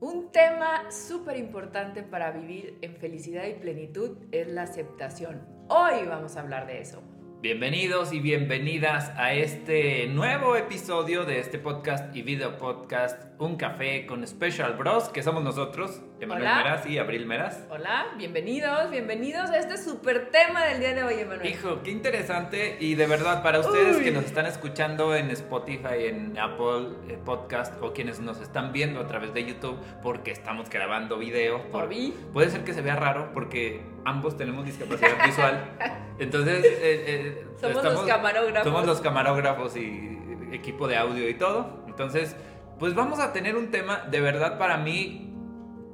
Un tema súper importante para vivir en felicidad y plenitud es la aceptación. Hoy vamos a hablar de eso. Bienvenidos y bienvenidas a este nuevo episodio de este podcast y video podcast Un Café con Special Bros, que somos nosotros, Emanuel Hola. Meras y Abril Meras. Hola, bienvenidos, bienvenidos a este súper tema del día de hoy, Emanuel. Hijo, qué interesante y de verdad para ustedes Uy. que nos están escuchando en Spotify, en Apple eh, Podcast o quienes nos están viendo a través de YouTube porque estamos grabando video. Por mí. Puede ser que se vea raro porque ambos tenemos discapacidad visual. Entonces, eh, eh, Somos estamos- los camarógrafos. Somos los camarógrafos y equipo de audio y todo. Entonces, pues vamos a tener un tema de verdad para mí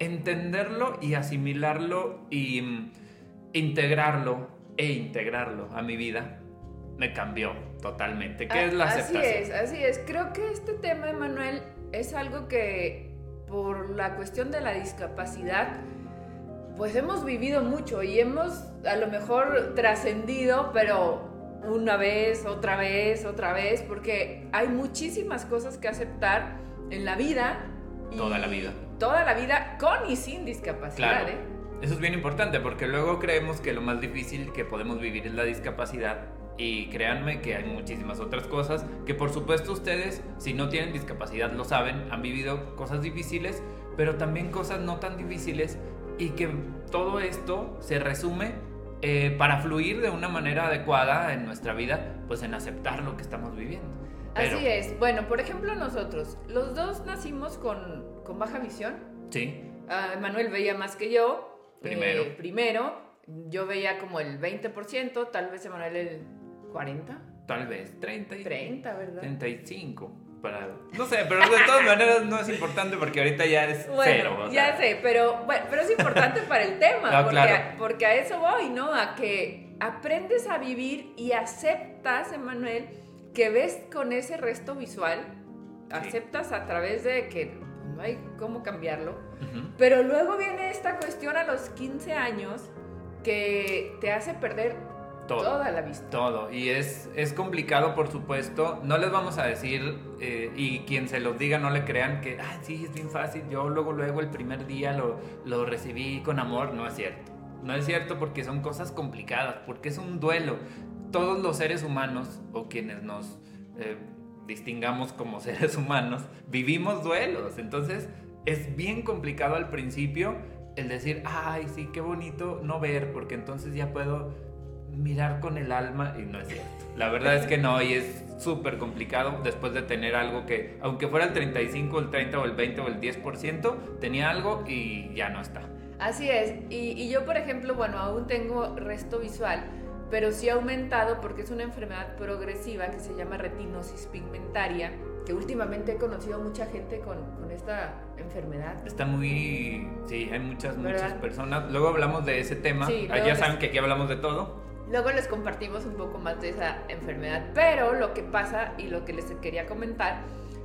entenderlo y asimilarlo y mm, integrarlo e integrarlo a mi vida me cambió totalmente. ¿Qué es la Ah, aceptación? Así es, así es. Creo que este tema, Emanuel, es algo que por la cuestión de la discapacidad, pues hemos vivido mucho y hemos a lo mejor trascendido, pero una vez, otra vez, otra vez, porque hay muchísimas cosas que aceptar en la vida. y Toda la vida. Toda la vida, con y sin discapacidad, Claro. ¿eh? Eso es bien importante porque luego creemos que lo más difícil que podemos vivir es la discapacidad y créanme que hay muchísimas otras cosas que por supuesto ustedes si no tienen discapacidad lo saben, han vivido cosas difíciles, pero también cosas no tan difíciles y que todo esto se resume eh, para fluir de una manera adecuada en nuestra vida, pues en aceptar lo que estamos viviendo. Pero- Así es. Bueno, por ejemplo, nosotros, los dos nacimos con, con baja visión. Sí, Ah, Manuel veía más que yo. Primero. eh, primero. Yo veía como el 20%, tal vez Emanuel el 40%. tal vez 30 y 30, ¿verdad? 35 para no sé, pero de todas maneras no es importante porque ahorita ya es Bueno, cero. o ya sé, pero, bueno, pero es importante para el tema, porque, claro. porque a eso voy, ¿no? A que aprendes a vivir y aceptas, Emanuel, que ves con ese resto visual, aceptas a través de que no hay cómo cambiarlo. Pero luego viene esta cuestión a los 15 años que te hace perder Todo. toda la vista. Todo. Y es, es complicado, por supuesto. No les vamos a decir, eh, y quien se los diga no le crean que, ah, sí, es bien fácil. Yo luego, luego el primer día lo, lo recibí con amor. No es cierto. No es cierto porque son cosas complicadas, porque es un duelo. Todos los seres humanos, o quienes nos eh, distingamos como seres humanos, vivimos duelos. Entonces, es bien complicado al principio el decir, ay, sí, qué bonito no ver, porque entonces ya puedo mirar con el alma y no es cierto. La verdad es que no y es súper complicado después de tener algo que, aunque fuera el 35, el 30 o el 20 o el 10%, tenía algo y ya no está. Así es. Y, y yo, por ejemplo, bueno, aún tengo resto visual, pero sí ha aumentado porque es una enfermedad progresiva que se llama retinosis pigmentaria, que últimamente he conocido mucha gente con, con esta enfermedad. Está muy... Sí, hay muchas, muchas ¿Verdad? personas. Luego hablamos de ese tema. Sí, Ah, ya les- saben que aquí hablamos de todo. Luego les compartimos un poco más de esa enfermedad, pero lo que pasa y lo que les quería comentar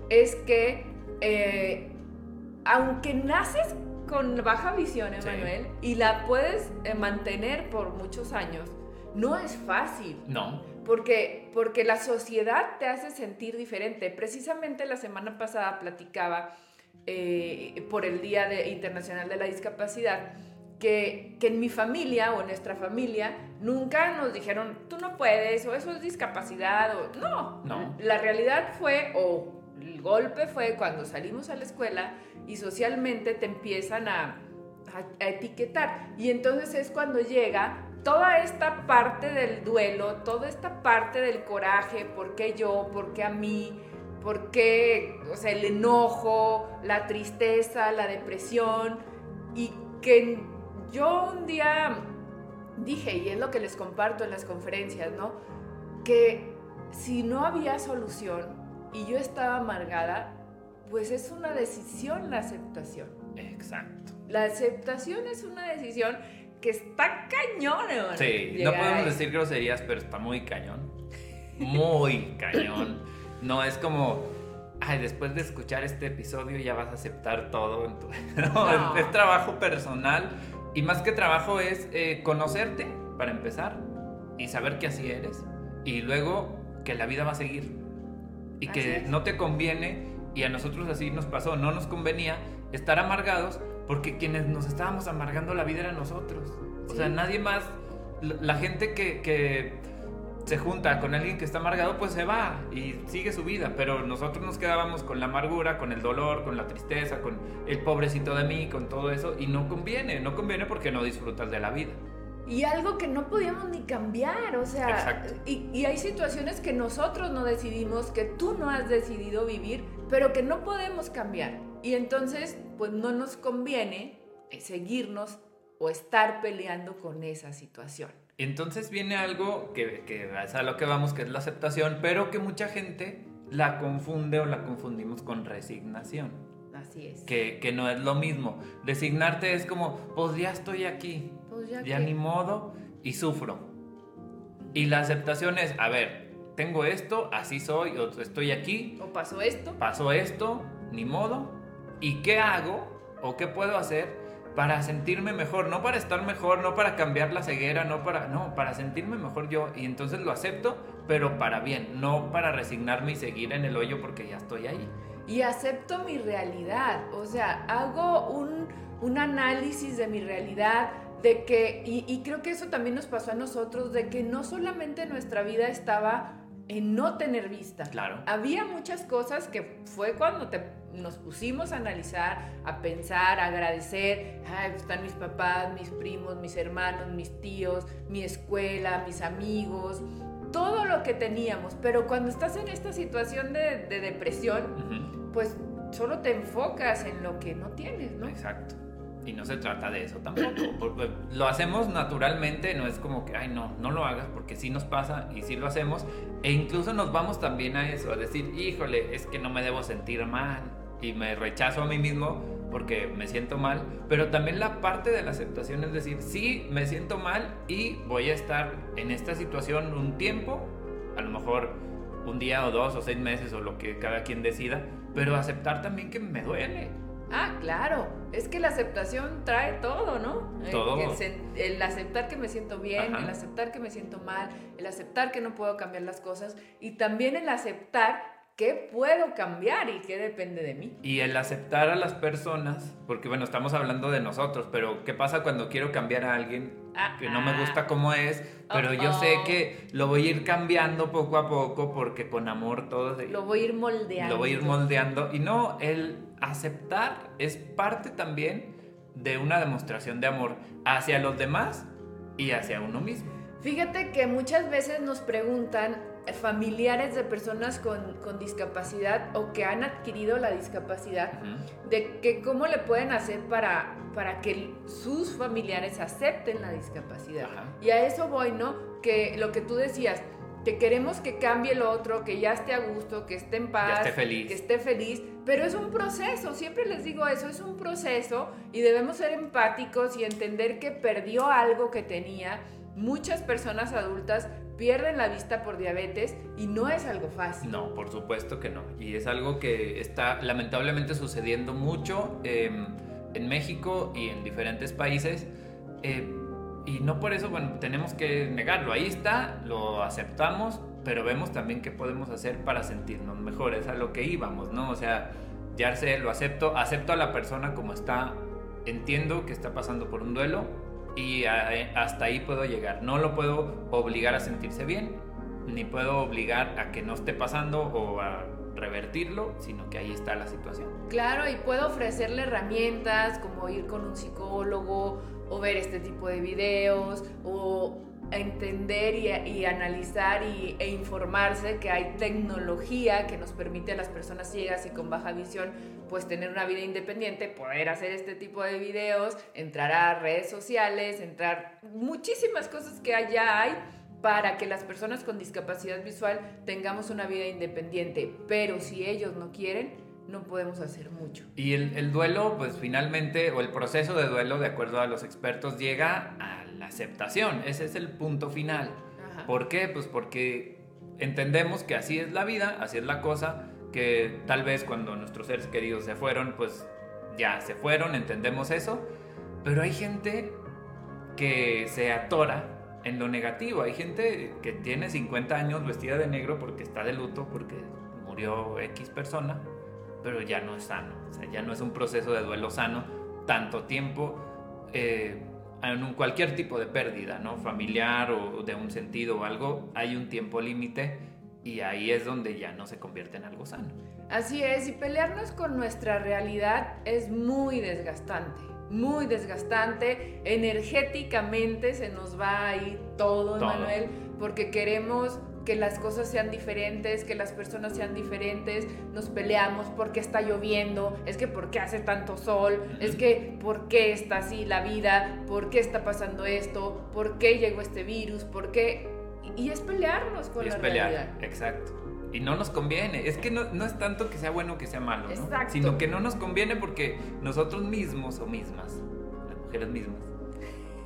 es que eh, aunque naces con baja visión, Sí. Emanuel, y la puedes eh, mantener por muchos años, no es fácil. No. Porque, porque la sociedad te hace sentir diferente. Precisamente la semana pasada platicaba eh, por el Día de- Internacional de la Discapacidad que, que en mi familia o en nuestra familia nunca nos dijeron, tú no puedes, o eso es discapacidad, o no. No. La realidad fue, o el golpe fue cuando salimos a la escuela y socialmente te empiezan a, a- a etiquetar. Y entonces es cuando llega toda esta parte del duelo, toda esta parte del coraje, ¿por qué yo? ¿Por qué a mí? ¿Por qué? O sea, el enojo, la tristeza, la depresión. Y que yo un día dije, y es lo que les comparto en las conferencias, ¿no? Que si no había solución y yo estaba amargada, pues es una decisión la aceptación. Exacto. La aceptación es una decisión que está cañón. Sí, no podemos decir groserías, pero está muy cañón. Muy cañón. No es como, ay, después de escuchar este episodio ya vas a aceptar todo. en tu-". No, No. Es, es trabajo personal. Y más que trabajo es eh, conocerte, para empezar, y saber que así eres. Y luego que la vida va a seguir. Y Así que es. no te conviene Y a nosotros así nos pasó, no nos convenía estar amargados porque quienes nos estábamos amargando la vida eran nosotros. O sea, nadie más, la gente que, que se junta con alguien que está amargado, pues se va y sigue su vida. Pero nosotros nos quedábamos con la amargura, con el dolor, con la tristeza, con el pobrecito de mí, con todo eso. Y no conviene, no conviene porque no disfrutas de la vida. Y algo que no podíamos ni cambiar, o sea, y, y, hay situaciones que nosotros no decidimos, que tú no has decidido vivir, pero que no podemos cambiar. Y entonces, pues no nos conviene seguirnos o estar peleando con esa situación. Entonces viene algo que, que es a lo que vamos, que es la aceptación, pero que mucha gente la confunde o la confundimos con resignación. Así es. Que, que no es lo mismo. Resignarte es como, pues ya estoy aquí, pues ya, ya ni modo, y sufro. Y la aceptación es, a ver, tengo esto, así soy, o estoy aquí. O pasó esto. Pasó esto, ni modo. ¿Y qué hago o qué puedo hacer para sentirme mejor, no para estar mejor, no para cambiar la ceguera, no para, no, para sentirme mejor yo. Y entonces lo acepto, pero para bien, no para resignarme y seguir en el hoyo porque ya estoy ahí. Y acepto mi realidad, o sea, hago un, un análisis de mi realidad, de que, y, y creo que eso también nos pasó a nosotros, de que no solamente nuestra vida estaba en no tener vista. Claro. Había muchas cosas que fue cuando te, nos pusimos a analizar, a pensar, a agradecer. Ay, pues están mis papás, mis primos, mis hermanos, mis tíos, mi escuela, mis amigos, todo lo que teníamos. Pero cuando estás en esta situación de, depresión, pues solo te enfocas en lo que no tienes, ¿no? Exacto. Y no se trata de eso tampoco. lo hacemos naturalmente, no es como que, ay, no, no lo hagas, porque sí nos pasa y sí lo hacemos. E incluso nos vamos también a eso, a decir, híjole, es que no me debo sentir mal y me rechazo a mí mismo porque me siento mal. Pero también la parte de la aceptación es decir, sí, me siento mal y voy a estar en esta situación un tiempo, a lo mejor un día o dos o seis meses o lo que cada quien decida, pero aceptar también que me duele Ah, claro. Es que la aceptación trae todo, ¿no? Eh, todo. El, aceptar que me siento bien, el aceptar que me siento mal, el aceptar que no puedo cambiar las cosas y también el aceptar qué puedo cambiar y qué depende de mí. Y el aceptar a las personas, porque bueno, estamos hablando de nosotros, pero ¿qué pasa cuando quiero cambiar a alguien ah, que no me gusta ah. como es, pero yo sé que lo voy a ir cambiando poco a poco porque con amor todo... Lo voy a ir moldeando. Lo voy a ir moldeando. Y no, el aceptar es parte también de una demostración de amor hacia los demás y hacia uno mismo. Fíjate que muchas veces nos preguntan familiares de personas con, con, discapacidad o que han adquirido la discapacidad, de que cómo le pueden hacer para, para que sus familiares acepten la discapacidad. Y a eso voy, ¿no? Que lo que tú decías, que queremos que cambie el otro, que ya esté a gusto, que esté en paz, esté feliz. que esté feliz, pero es un proceso, siempre les digo eso, es un proceso y debemos ser empáticos y entender que perdió algo que tenía. Muchas personas adultas pierden la vista por diabetes y no es algo fácil. No, por supuesto que no. Y es algo que está lamentablemente sucediendo mucho em, en México y en diferentes países. Eh, y no por eso, bueno, tenemos que negarlo. Ahí está, lo aceptamos, pero vemos también qué podemos hacer para sentirnos mejor. Es a lo que íbamos, ¿no? O sea, ya sé, lo acepto, acepto a la persona como está, entiendo que está pasando por un duelo, y hasta ahí puedo llegar. No lo puedo obligar a sentirse bien, ni puedo obligar a que no esté pasando o a revertirlo, sino que ahí está la situación. Claro, y puedo ofrecerle herramientas como ir con un psicólogo o ver este tipo de videos o entender y, analizar y, e informarse que hay tecnología que nos permite a las personas ciegas y con baja visión pues tener una vida independiente, poder hacer este tipo de videos, entrar a redes sociales, entrar muchísimas cosas que allá hay para que las personas con discapacidad visual tengamos una vida independiente. Pero si ellos no quieren, no podemos hacer mucho. Y el, duelo, pues finalmente, o el proceso de duelo, de acuerdo a los expertos, llega a la aceptación. Ese es el punto final. ¿Por qué? Pues porque entendemos que así es la vida, así es la cosa, que tal vez cuando nuestros seres queridos se fueron, pues ya se fueron, entendemos eso, pero hay gente que se atora en lo negativo, hay gente que tiene 50 años vestida de negro porque está de luto, porque murió X persona, pero ya no es sano. O sea, ya no es un proceso de duelo sano tanto tiempo eh, en un, cualquier tipo de pérdida, ¿no? Familiar o de un sentido o algo, hay un tiempo límite y ahí es donde ya no se convierte en algo sano. Así es, y pelearnos con nuestra realidad es muy desgastante, muy desgastante. Energéticamente se nos va a ir todo, Todo. Manuel, porque queremos que las cosas sean diferentes, que las personas sean diferentes, nos peleamos porque está lloviendo, es que por qué hace tanto sol, es que por qué está así la vida, por qué está pasando esto, por qué llegó este virus, por qué... Y es pelearnos con Y es la pelear, realidad. exacto. Y no nos conviene. Es que no, no es tanto que sea bueno o que sea malo, ¿no? Exacto. Sino que no nos conviene porque nosotros mismos o mismas, las mujeres mismas,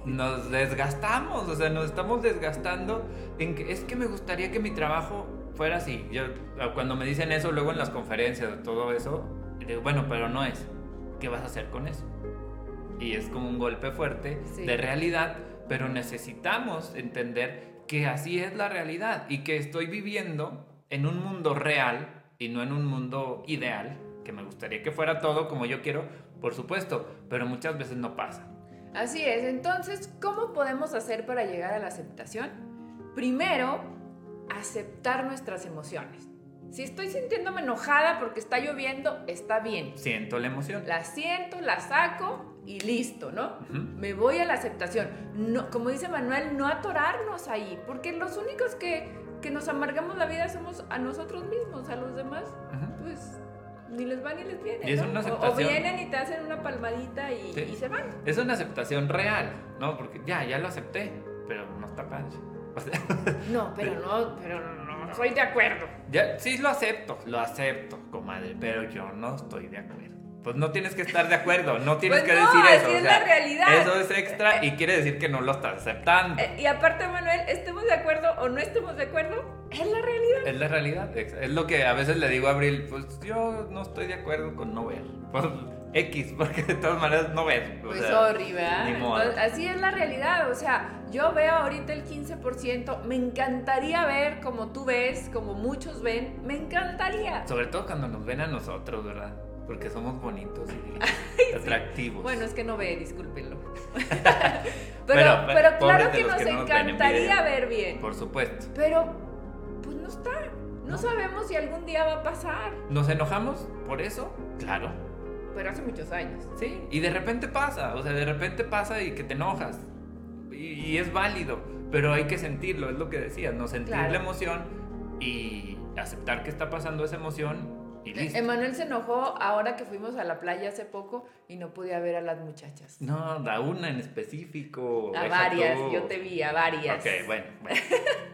nos desgastamos. O sea, nos estamos desgastando en que es que me gustaría que mi trabajo fuera así. Yo, cuando me dicen eso luego en las conferencias, todo eso, digo, bueno, pero no es. ¿Qué vas a hacer con eso? Y es como un golpe fuerte Sí. de realidad, pero necesitamos entender que así es la realidad y que estoy viviendo en un mundo real y no en un mundo ideal, que me gustaría que fuera todo como yo quiero, por supuesto, pero muchas veces no pasa. Así es, entonces, ¿cómo podemos hacer para llegar a la aceptación? Primero, aceptar nuestras emociones. Si estoy sintiéndome enojada porque está lloviendo, está bien. Siento la emoción. La siento, la saco y listo, ¿no? Me voy a la aceptación. No, como dice Manuel, no atorarnos ahí, porque los únicos que, que nos amargamos la vida somos a nosotros mismos, a los demás, pues ni les va ni les viene. Y es ¿no? una O- vienen y te hacen una palmadita y, Sí. y se van. Es una aceptación real, ¿no? Porque ya, ya lo acepté, pero no está padre. O sea, No, pero no, pero no estoy de acuerdo. ya, sí lo acepto, lo acepto, comadre, pero yo no estoy de acuerdo. Pues no tienes que estar de acuerdo, no tienes Pues que no, decir eso. así o es sea, la realidad. Eso es extra y quiere decir que no lo estás aceptando. Eh, y aparte, Manuel, estemos de acuerdo o no estemos de acuerdo, es la realidad. Es la realidad, es lo que a veces le digo a Abril, pues yo no estoy de acuerdo con no ver. Pues X, porque de todas maneras no ver. o Pues sea, sorry, ¿verdad? Entonces, así es la realidad, o sea, yo veo ahorita el 15%, me encantaría ver como tú ves, como muchos ven, me encantaría. Sobre todo cuando nos ven a nosotros, ¿verdad? Porque somos bonitos y atractivos. Bueno, es que no ve, discúlpenlo. pero, Pero, pero, claro que nos que nos encantaría ver bien, Por supuesto. pero pues no está. No, No. sabemos si algún día va a pasar, ¿Nos enojamos por eso? Claro. pero hace muchos años. Sí. Y de repente pasa, o sea, de repente pasa y que te enojas. Y, y es válido, pero hay que sentirlo, es lo que decías, no sentir Claro. la emoción y aceptar que está pasando esa emoción y listo. Emanuel se enojó ahora que fuimos a la playa hace poco y no podía ver a las muchachas. No, a una en específico. A varias, tú. yo te vi, a varias. Ok, bueno, bueno.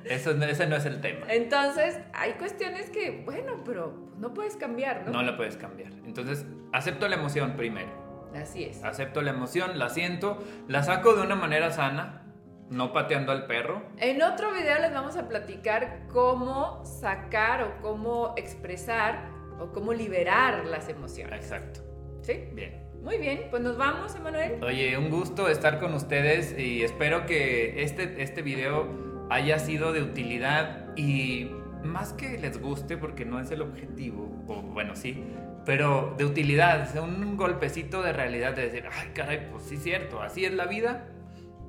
Eso, ese no es el tema. Entonces, hay cuestiones que, bueno, pero no puedes cambiar, ¿no? No la puedes cambiar. Entonces, acepto la emoción primero. Así es. Acepto la emoción, la siento, la saco de una manera sana, no pateando al perro. En otro video les vamos a platicar cómo sacar o cómo expresar o cómo liberar las emociones. Exacto. ¿Sí? Bien. Muy bien, pues nos vamos, Emanuel. Oye, un gusto estar con ustedes y espero que este, este video haya sido de utilidad y más que les guste, porque no es el objetivo, o bueno, sí, pero de utilidad, un golpecito de realidad de decir, ay, caray, pues sí es cierto, así es la vida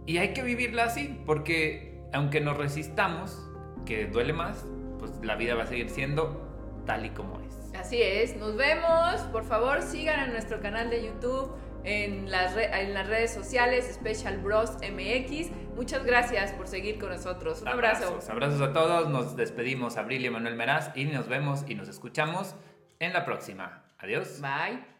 y hay que vivirla así, porque aunque nos resistamos, que duele más, pues la vida va a seguir siendo tal y como es. Así es, nos vemos. Por favor, sigan en nuestro canal de YouTube, en las, re- en las redes sociales, Special Bros MX. Muchas gracias por seguir con nosotros. Un abrazo. Abrazos, abrazos a todos. Nos despedimos, Abril y Manuel Meraz, y nos vemos y nos escuchamos en la próxima. Adiós. Bye.